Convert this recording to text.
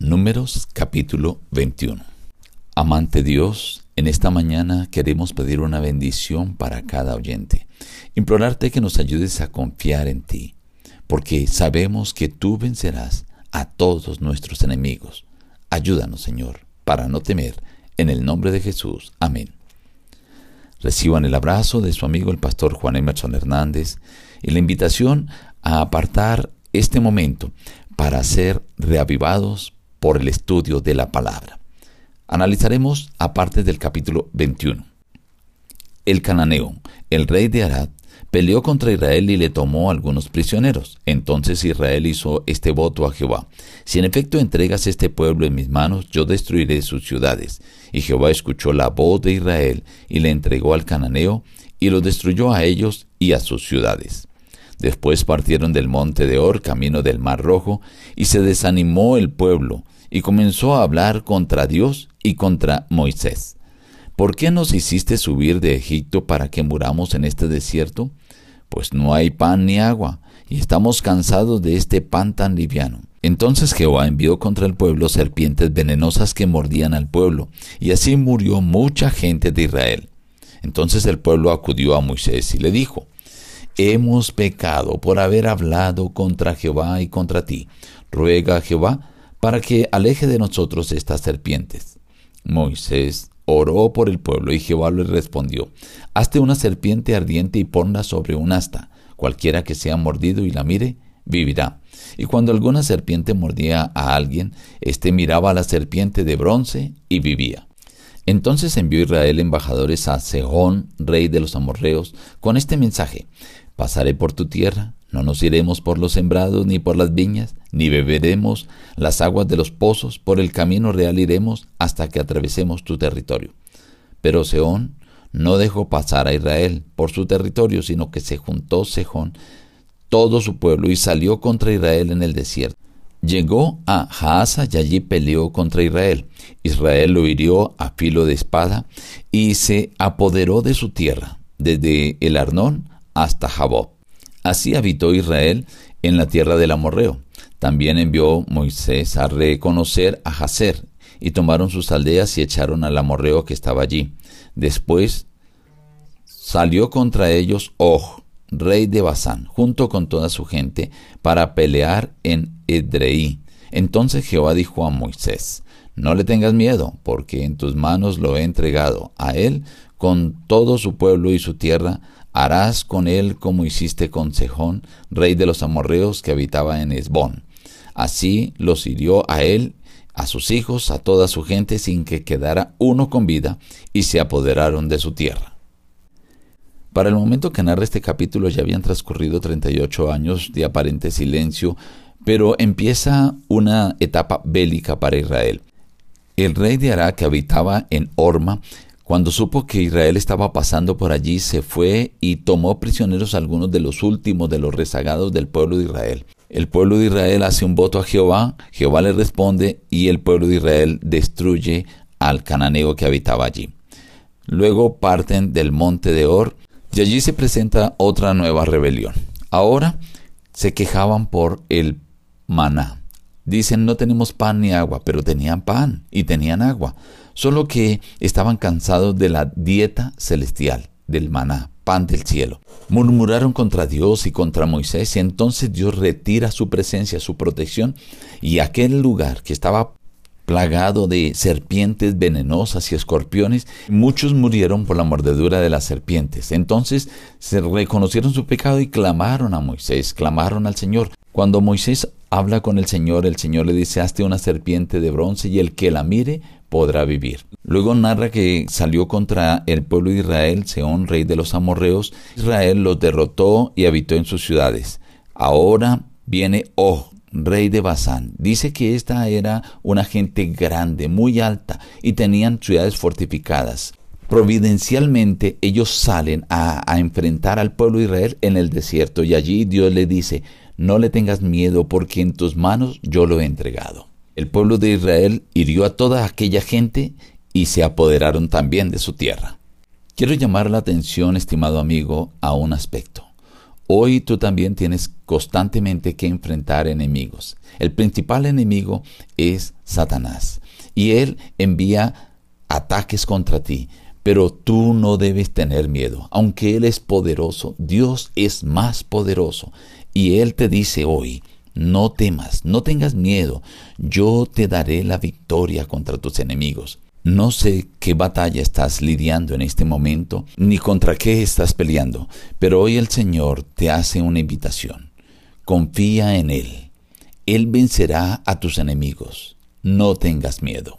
Números capítulo 21. Amante Dios, en esta mañana queremos pedir una bendición para cada oyente. Implorarte que nos ayudes a confiar en ti, porque sabemos que tú vencerás a todos nuestros enemigos. Ayúdanos, Señor, para no temer. En el nombre de Jesús. Amén. Reciban el abrazo de su amigo el pastor Juan Emerson Hernández y la invitación a apartar este momento para ser reavivados por el estudio de la palabra. Analizaremos aparte del capítulo 21. El cananeo, el rey de Arad, peleó contra Israel y le tomó algunos prisioneros. Entonces Israel hizo este voto a Jehová. Si en efecto entregas este pueblo en mis manos, yo destruiré sus ciudades. Y Jehová escuchó la voz de Israel y le entregó al cananeo y lo destruyó a ellos y a sus ciudades. Después partieron del monte de Or, camino del Mar Rojo, y se desanimó el pueblo, y comenzó a hablar contra Dios y contra Moisés. ¿Por qué nos hiciste subir de Egipto para que muramos en este desierto? Pues no hay pan ni agua, y estamos cansados de este pan tan liviano. Entonces Jehová envió contra el pueblo serpientes venenosas que mordían al pueblo, y así murió mucha gente de Israel. Entonces el pueblo acudió a Moisés y le dijo, Hemos pecado por haber hablado contra Jehová y contra ti. Ruega a Jehová para que aleje de nosotros estas serpientes. Moisés oró por el pueblo y Jehová le respondió, Hazte una serpiente ardiente y ponla sobre un asta. Cualquiera que sea mordido y la mire, vivirá. Y cuando alguna serpiente mordía a alguien, éste miraba a la serpiente de bronce y vivía. Entonces envió Israel embajadores a Sehón, rey de los amorreos, con este mensaje, Pasaré por tu tierra, no nos iremos por los sembrados ni por las viñas, ni beberemos las aguas de los pozos, por el camino real iremos hasta que atravesemos tu territorio. Pero Seón no dejó pasar a Israel por su territorio, sino que se juntó Sejón, todo su pueblo, y salió contra Israel en el desierto. Llegó a Haasa y allí peleó contra Israel. Israel lo hirió a filo de espada y se apoderó de su tierra, desde el Arnón hasta Jabob. Así habitó Israel en la tierra del amorreo. También envió Moisés a reconocer a Jazer, y tomaron sus aldeas y echaron al amorreo que estaba allí. Después salió contra ellos Og, rey de Basán, junto con toda su gente, para pelear en Edrei. Entonces Jehová dijo a Moisés, No le tengas miedo, porque en tus manos lo he entregado, a él con todo su pueblo y su tierra, harás con él como hiciste con Sejón, rey de los amorreos que habitaba en Esbón. Así los hirió a él, a sus hijos, a toda su gente, sin que quedara uno con vida, y se apoderaron de su tierra. Para el momento que narra este capítulo ya habían transcurrido 38 años de aparente silencio, pero empieza una etapa bélica para Israel. El rey de Ará, que habitaba en Orma, cuando supo que Israel estaba pasando por allí, se fue y tomó prisioneros algunos de los últimos de los rezagados del pueblo de Israel. El pueblo de Israel hace un voto a Jehová, Jehová le responde y el pueblo de Israel destruye al cananeo que habitaba allí. Luego parten del monte de Or y allí se presenta otra nueva rebelión. Ahora se quejaban por el maná. Dicen no tenemos pan ni agua, pero tenían pan y tenían agua solo que estaban cansados de la dieta celestial, del maná, pan del cielo. Murmuraron contra Dios y contra Moisés y entonces Dios retira su presencia, su protección y aquel lugar que estaba plagado de serpientes venenosas y escorpiones, muchos murieron por la mordedura de las serpientes. Entonces se reconocieron su pecado y clamaron a Moisés, clamaron al Señor. Cuando Moisés habla con el Señor, el Señor le dice, hazte una serpiente de bronce y el que la mire podrá vivir. Luego narra que salió contra el pueblo de Israel, Seón, rey de los amorreos. Israel los derrotó y habitó en sus ciudades. Ahora viene Oh, rey de Basán. Dice que esta era una gente grande, muy alta, y tenían ciudades fortificadas. Providencialmente ellos salen a, a, enfrentar al pueblo de Israel en el desierto y allí Dios le dice, no le tengas miedo porque en tus manos yo lo he entregado. El pueblo de Israel hirió a toda aquella gente y se apoderaron también de su tierra. Quiero llamar la atención, estimado amigo, a un aspecto. Hoy tú también tienes constantemente que enfrentar enemigos. El principal enemigo es Satanás y él envía ataques contra ti. Pero tú no debes tener miedo. Aunque Él es poderoso, Dios es más poderoso. Y Él te dice hoy, no temas, no tengas miedo, yo te daré la victoria contra tus enemigos. No sé qué batalla estás lidiando en este momento, ni contra qué estás peleando, pero hoy el Señor te hace una invitación. Confía en Él. Él vencerá a tus enemigos. No tengas miedo.